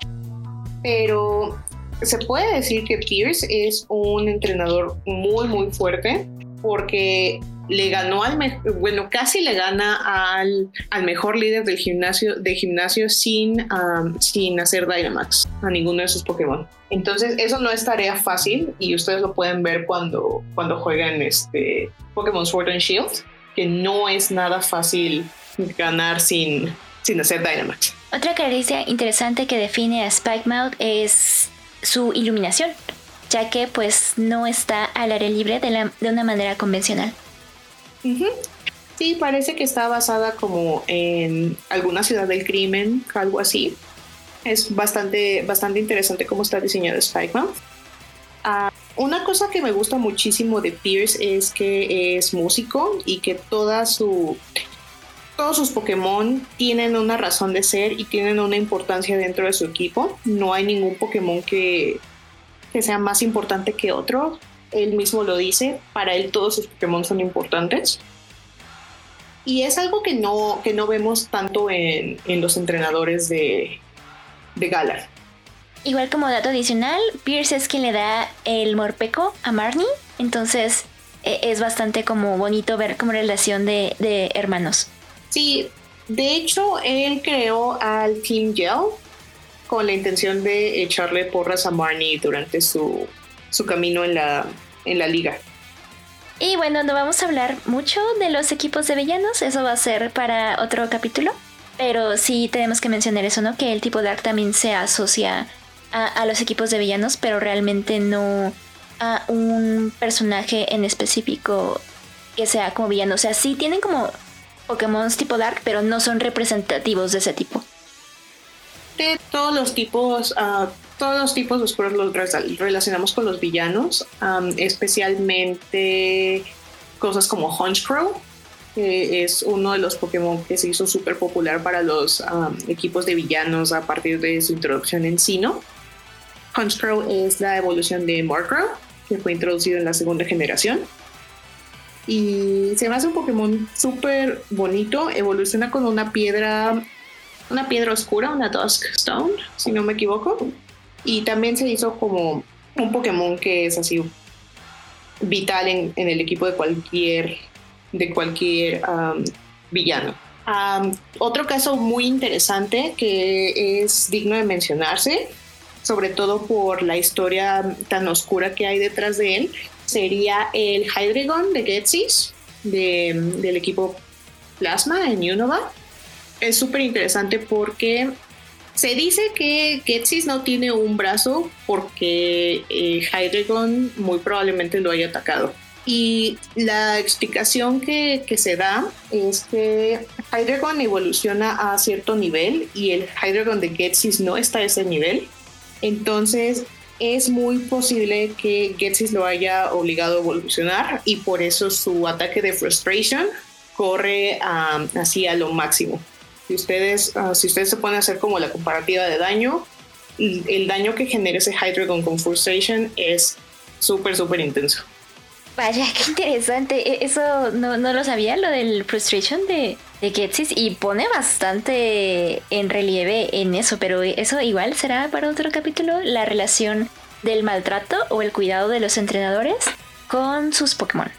Pero se puede decir que Pierce es un entrenador muy, muy fuerte porque le ganó al bueno casi le gana al, al, mejor líder del gimnasio de gimnasio sin, sin hacer Dynamax a ninguno de sus Pokémon. Entonces eso no es tarea fácil y ustedes lo pueden ver cuando, cuando juegan este Pokémon Sword and Shield, que no es nada fácil ganar sin, sin hacer Dynamax. Otra característica interesante que define a Spikemouth es su iluminación, ya que pues no está al aire libre de, una manera convencional. Sí, parece que está basada como en alguna ciudad del crimen, algo así. Es bastante, bastante interesante cómo está diseñado Spikeman. Ah, una cosa que me gusta muchísimo de Pierce es que es músico y que toda su, todos sus Pokémon tienen una razón de ser y tienen una importancia dentro de su equipo. No hay ningún Pokémon que, que sea más importante que otro él mismo lo dice, para él todos sus Pokémon son importantes. Y es algo que no, que no vemos tanto en, los entrenadores de, de Galar. Igual como dato adicional, Pierce es quien le da el morpeco a Marnie, entonces e, es bastante como bonito ver como relación de, de hermanos. Sí, de hecho él creó al Team Gel con la intención de echarle porras a Marnie durante su, su camino en la, en la liga. Y bueno, no vamos a hablar mucho de los equipos de villanos, eso va a ser para otro capítulo. Pero sí tenemos que mencionar eso, ¿no? Que el tipo Dark también se asocia a, los equipos de villanos, pero realmente no a un personaje en específico que sea como villano. O sea, sí tienen como Pokémon tipo Dark, pero no son representativos de ese tipo. De todos los tipos, uh, todos los tipos oscuros los relacionamos con los villanos, especialmente cosas como Honchcrow, que es uno de los Pokémon que se hizo súper popular para los equipos de villanos a partir de su introducción en Sino. Honchcrow es la evolución de Murkrow, que fue introducido en la segunda generación. Y se me hace un Pokémon súper bonito, evoluciona con una piedra, una piedra oscura, una Dusk Stone, si no me equivoco y también se hizo como un Pokémon que es así vital en, el equipo de cualquier, de cualquier villano. otro caso muy interesante que es digno de mencionarse, sobre todo por la historia tan oscura que hay detrás de él, sería el Hydreigon de Getsis, del equipo Plasma en Unova. Es súper interesante porque se dice que Getsis no tiene un brazo porque eh, Hydreigon muy probablemente lo haya atacado. Y la explicación que, se da es que Hydreigon evoluciona a cierto nivel y el Hydreigon de Getsis no está a ese nivel. Entonces, es muy posible que Getsis lo haya obligado a evolucionar y por eso su ataque de frustration corre así a lo máximo. Si ustedes, ah, si ustedes se pueden hacer como la comparativa de daño, el daño que genera ese Hydreigon con frustration es súper, súper intenso. Vaya, qué interesante. E, eso no, lo sabía, lo del frustration de, de Getsis, y pone bastante en relieve en eso, pero eso igual será para otro capítulo, la relación del maltrato o el cuidado de los entrenadores con sus Pokémon.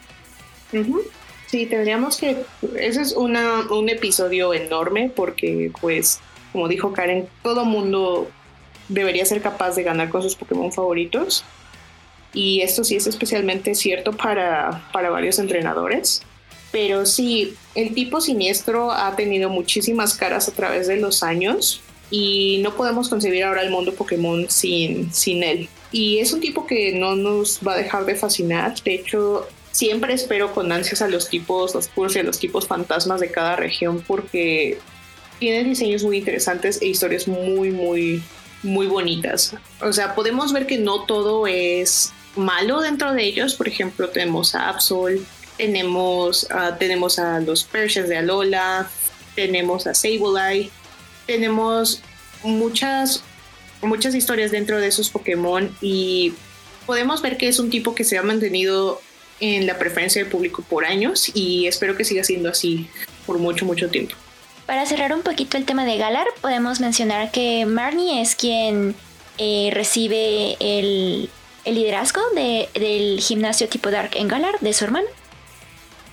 Sí, tendríamos que... Ese es una, un episodio enorme porque, pues, como dijo Karen, todo mundo debería ser capaz de ganar con sus Pokémon favoritos. Y esto sí es especialmente cierto para, para varios entrenadores. Pero sí, el tipo siniestro ha tenido muchísimas caras a través de los años y no podemos concebir ahora el mundo Pokémon sin, sin él. Y es un tipo que no nos va a dejar de fascinar. De hecho, siempre espero con ansias a los tipos oscuros y a los tipos fantasmas de cada región porque tiene diseños muy interesantes e historias muy, muy, muy bonitas. O sea, podemos ver que no todo es malo dentro de ellos. Por ejemplo, tenemos a Absol, tenemos, tenemos a los Persians de Alola, tenemos a Sableye, tenemos muchas, muchas historias dentro de esos Pokémon y podemos ver que es un tipo que se ha mantenido en la preferencia del público por años y espero que siga siendo así por mucho, mucho tiempo. Para cerrar un poquito el tema de Galar, podemos mencionar que Marnie es quien eh, recibe el, el liderazgo del gimnasio tipo Dark en Galar de su hermano.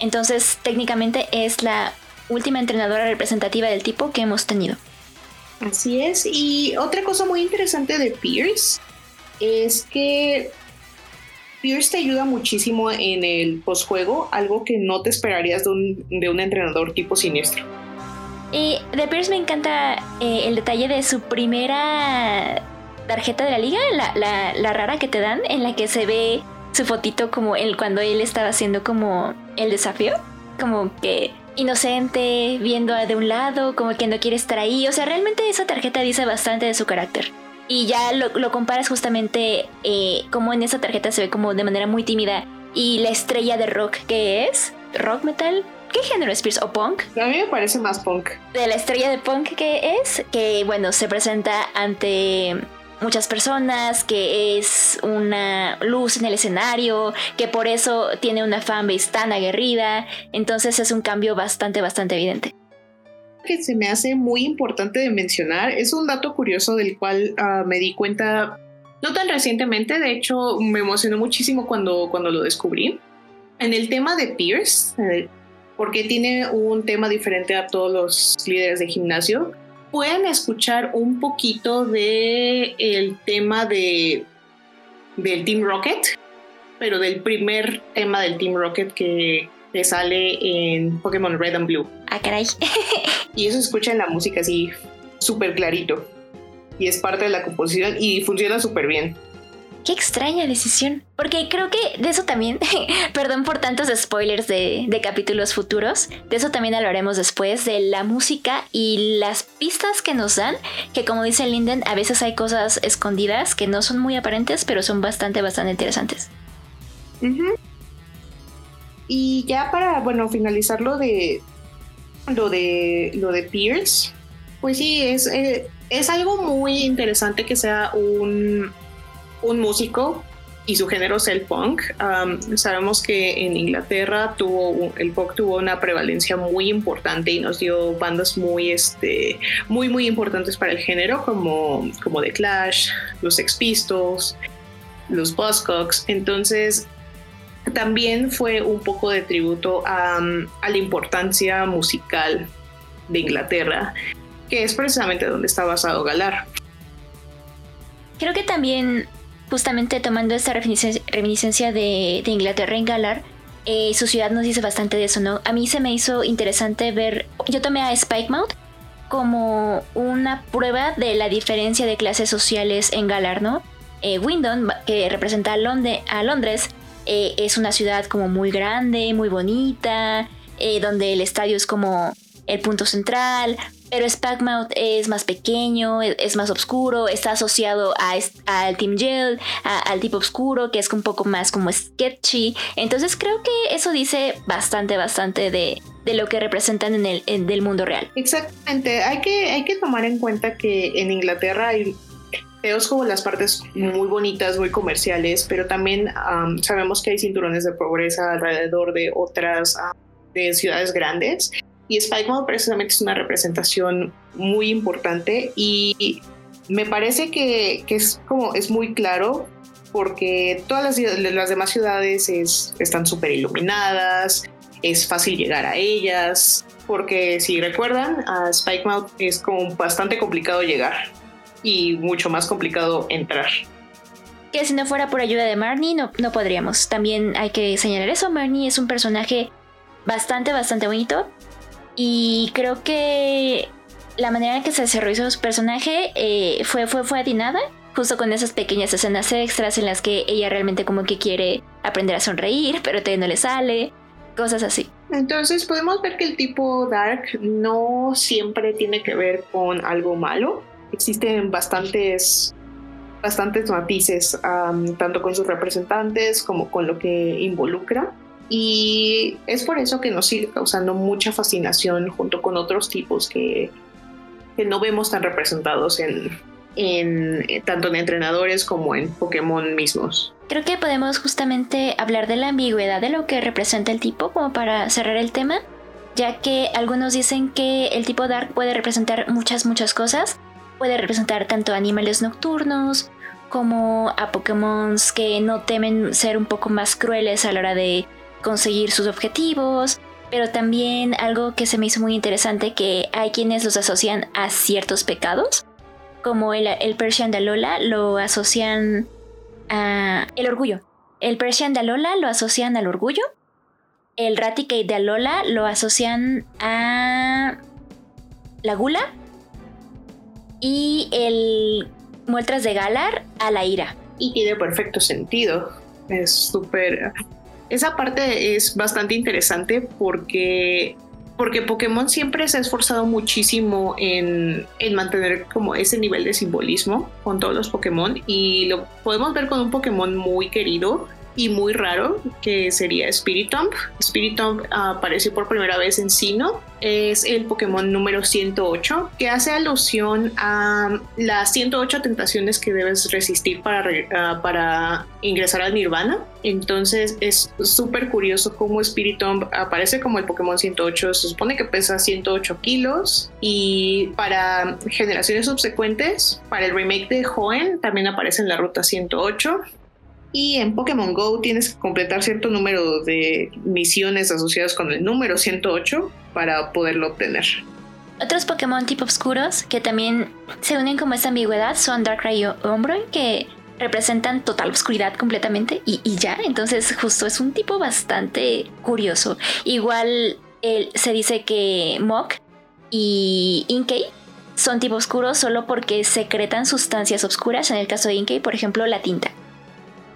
Entonces, técnicamente es la última entrenadora representativa del tipo que hemos tenido. Así es. Y otra cosa muy interesante de Pierce es que Pierce te ayuda muchísimo en el postjuego, algo que no te esperarías de un, de un entrenador tipo siniestro. Y de Pierce me encanta eh, el detalle de su primera tarjeta de la liga, la, rara que te dan, en la que se ve su fotito como él cuando él estaba haciendo como el desafío, como que inocente, viendo de un lado, como que no quiere estar ahí. O sea, realmente esa tarjeta dice bastante de su carácter. Y ya lo, comparas justamente eh, como en esa tarjeta se ve como de manera muy tímida. Y la estrella de rock que es, rock metal, ¿Qué género es Pierce? ¿O punk? A mí me parece más punk. De la estrella de punk que es, que bueno, se presenta ante muchas personas, que es una luz en el escenario, que por eso tiene una fanbase tan aguerrida. Entonces es un cambio bastante, bastante evidente. Que se me hace muy importante de mencionar es un dato curioso del cual ah, me di cuenta no tan recientemente, de hecho me emocionó muchísimo cuando, cuando lo descubrí. En el tema de Pierce, eh, porque tiene un tema diferente a todos los líderes de gimnasio, pueden escuchar un poquito de el tema de del Team Rocket, pero del primer tema del Team Rocket que, sale en Pokémon Red and Blue. Ah, caray. y eso escucha en la música así súper clarito. Y es parte de la composición y funciona súper bien. Qué extraña decisión. Porque creo que de eso también, perdón por tantos spoilers de, capítulos futuros, de eso también hablaremos después, de la música y las pistas que nos dan, que como dice Linden, a veces hay cosas escondidas que no son muy aparentes, pero son bastante, bastante interesantes. Y ya para, bueno, finalizar lo de lo de lo de Pierce, pues sí, es, eh, es algo muy interesante que sea un un músico y su género es el punk. sabemos que en Inglaterra tuvo el punk tuvo una prevalencia muy importante y nos dio bandas muy este muy muy importantes para el género como como The Clash, los Sex Pistols, los Buzzcocks. Entonces también fue un poco de tributo a, a la importancia musical de Inglaterra, que es precisamente donde está basado Galar. Creo que también justamente tomando esta reminiscencia de, Inglaterra en Galar, eh, su ciudad nos dice bastante de eso, ¿no? A mí se me hizo interesante ver, yo tomé a Spikemouth como una prueba de la diferencia de clases sociales en Galar, ¿no? Eh, Windon, que representa a, Londres, eh, es una ciudad como muy grande, muy bonita, donde el estadio es como el punto central, pero Spagmouth es más pequeño, e, es, más oscuro, está asociado a, al Team Gel, al tipo oscuro, que es un poco más como sketchy. Entonces creo que eso dice bastante, bastante de, lo que representan en el del mundo real. Exactamente, hay que, hay que tomar en cuenta que en Inglaterra hay feos como las partes muy bonitas, muy comerciales, pero también sabemos que hay cinturones de pobreza alrededor de otras de ciudades grandes y Spike precisamente es una representación muy importante y me parece que, es como es muy claro porque todas las, demás ciudades están súper iluminadas, es fácil llegar a ellas, porque si recuerdan, a Spikemouth es como bastante complicado llegar y mucho más complicado entrar. Que si no fuera por ayuda de Marnie, no, no podríamos. También hay que señalar eso. Marnie es un personaje bastante, bastante bonito. Y creo que la manera en que se desarrolló su personaje eh, fue, fue, fue atinada, justo con esas pequeñas escenas extras en las que ella realmente como que quiere aprender a sonreír, pero todavía no le sale, cosas así. Entonces podemos ver que el tipo dark no siempre tiene que ver con algo malo. Existen bastantes bastantes matices, tanto con sus representantes como con lo que involucra. Y es por eso que nos sigue causando mucha fascinación junto con otros tipos que, que no vemos tan representados en, en, tanto en entrenadores como en Pokémon mismos. Creo que podemos justamente hablar de la ambigüedad de lo que representa el tipo como para cerrar el tema, ya que algunos dicen que el tipo Dark puede representar muchas, muchas cosas. Puede representar tanto animales nocturnos como a Pokémon que no temen ser un poco más crueles a la hora de conseguir sus objetivos, pero también algo que se me hizo muy interesante que hay quienes los asocian a ciertos pecados, como el, el Persian de Alola lo asocian a el orgullo. El Persian de Alola lo asocian al orgullo. El Raticate de Alola lo asocian a la gula. Y el Muestras de Galar a la ira. Y tiene perfecto sentido. Es súper esa parte es bastante interesante porque porque Pokémon siempre se ha esforzado muchísimo en, en, mantener como ese nivel de simbolismo con todos los Pokémon y lo podemos ver con un Pokémon muy querido y muy raro, que sería Spiritomb. Spiritomb apareció por primera vez en Sino. Es el Pokémon número 108, que hace alusión a las 108 tentaciones que debes resistir para, ah, para ingresar al Nirvana. Entonces es súper curioso cómo Spiritomb aparece como el Pokémon 108. Se supone que pesa 108 kilos y para generaciones subsecuentes, para el remake de Hoenn, también aparece en la ruta 108. Y en Pokémon Go tienes que completar cierto número de misiones asociadas con el número 108 para poderlo obtener. Otros Pokémon tipo oscuros que también se unen como esta ambigüedad son Darkrai y Umbreon, que representan total oscuridad completamente y, ya. Entonces, justo es un tipo bastante curioso. Igual se dice que Mok y Inkay son tipo oscuros solo porque secretan sustancias oscuras. En el caso de Inkay, por ejemplo, la tinta.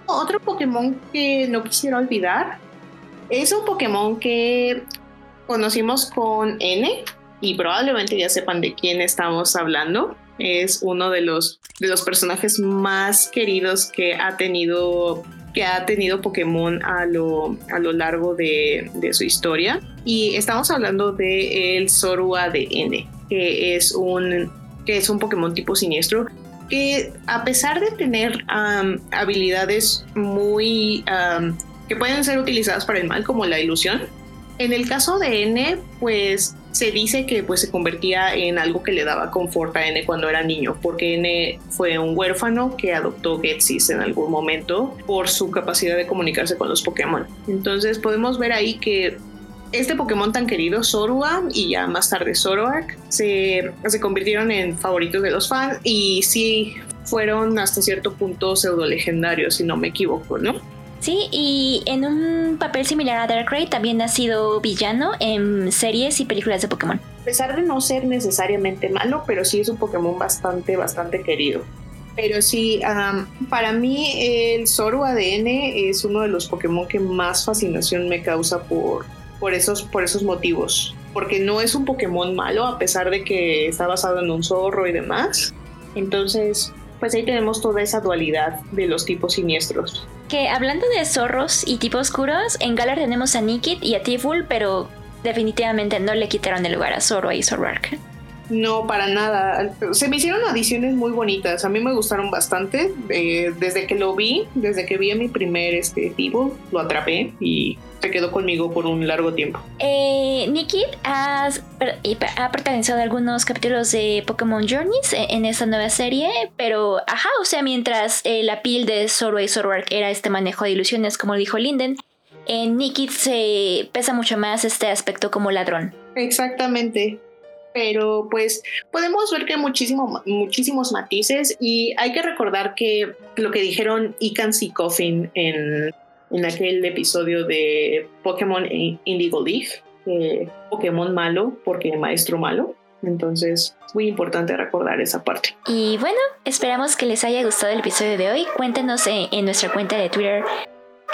Otro Pokémon que no quisiera olvidar es un Pokémon que conocimos con N y probablemente ya sepan de quién estamos hablando. Es uno de los, de los personajes más queridos que ha tenido que ha tenido Pokémon a lo, a lo largo de, de, su historia. Y estamos hablando de el Zorua de N, que es un, que es un Pokémon tipo siniestro que a pesar de tener habilidades muy que pueden ser utilizadas para el mal como la ilusión, en el caso de N, pues se dice que pues se convertía en algo que le daba confort a N cuando era niño, porque N fue un huérfano que adoptó Getsis en algún momento por su capacidad de comunicarse con los Pokémon. Entonces podemos ver ahí que este Pokémon tan querido, Zorua, y ya más tarde Zoroark, se, se convirtieron en favoritos de los fans y sí fueron hasta cierto punto pseudo legendarios, si no me equivoco, ¿no? Sí, y en un papel similar a Darkrai también ha sido villano en series y películas de Pokémon. A pesar de no ser necesariamente malo, pero sí es un Pokémon bastante, bastante querido. Pero sí, para mí el Zorua ADN es uno de los Pokémon que más fascinación me causa por, por esos, por esos motivos. porque no es un Pokémon malo a pesar de que está basado en un zorro y demás. Entonces, pues ahí tenemos toda esa dualidad de los tipos siniestros. Que hablando de zorros y tipos oscuros, en Galar tenemos a Nikit y a Tiful, pero definitivamente no le quitaron el lugar a Zoro y Zoroark. No, para nada. Se me hicieron adiciones muy bonitas. A mí me gustaron bastante. Eh, desde que lo vi, desde que vi a mi primer este, tipo, lo atrapé y se quedó conmigo por un largo tiempo. Eh, Nikki ha, ha protagonizado algunos capítulos de Pokémon Journeys en, esta nueva serie, pero ajá, o sea, mientras eh, la piel de Zoro y Zoroark era este manejo de ilusiones, como dijo Linden, en Nikki se pesa mucho más este aspecto como ladrón. Exactamente pero pues podemos ver que hay muchísimo, muchísimos matices y hay que recordar que lo que dijeron Ikan y Coffin en, en aquel episodio de Pokémon Indigo Leaf, Pokémon malo porque maestro malo, entonces muy importante recordar esa parte. Y bueno, esperamos que les haya gustado el episodio de hoy. Cuéntenos en, nuestra cuenta de Twitter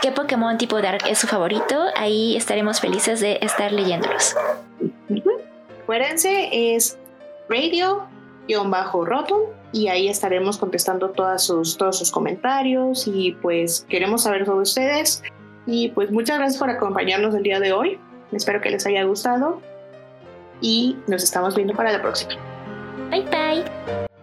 qué Pokémon tipo Dark es su favorito. Ahí estaremos felices de estar leyéndolos. Acuérdense, es radio-rotom y ahí estaremos contestando todas sus, todos sus comentarios y pues queremos saber sobre ustedes. Y pues muchas gracias por acompañarnos el día de hoy. Espero que les haya gustado y nos estamos viendo para la próxima. Bye bye.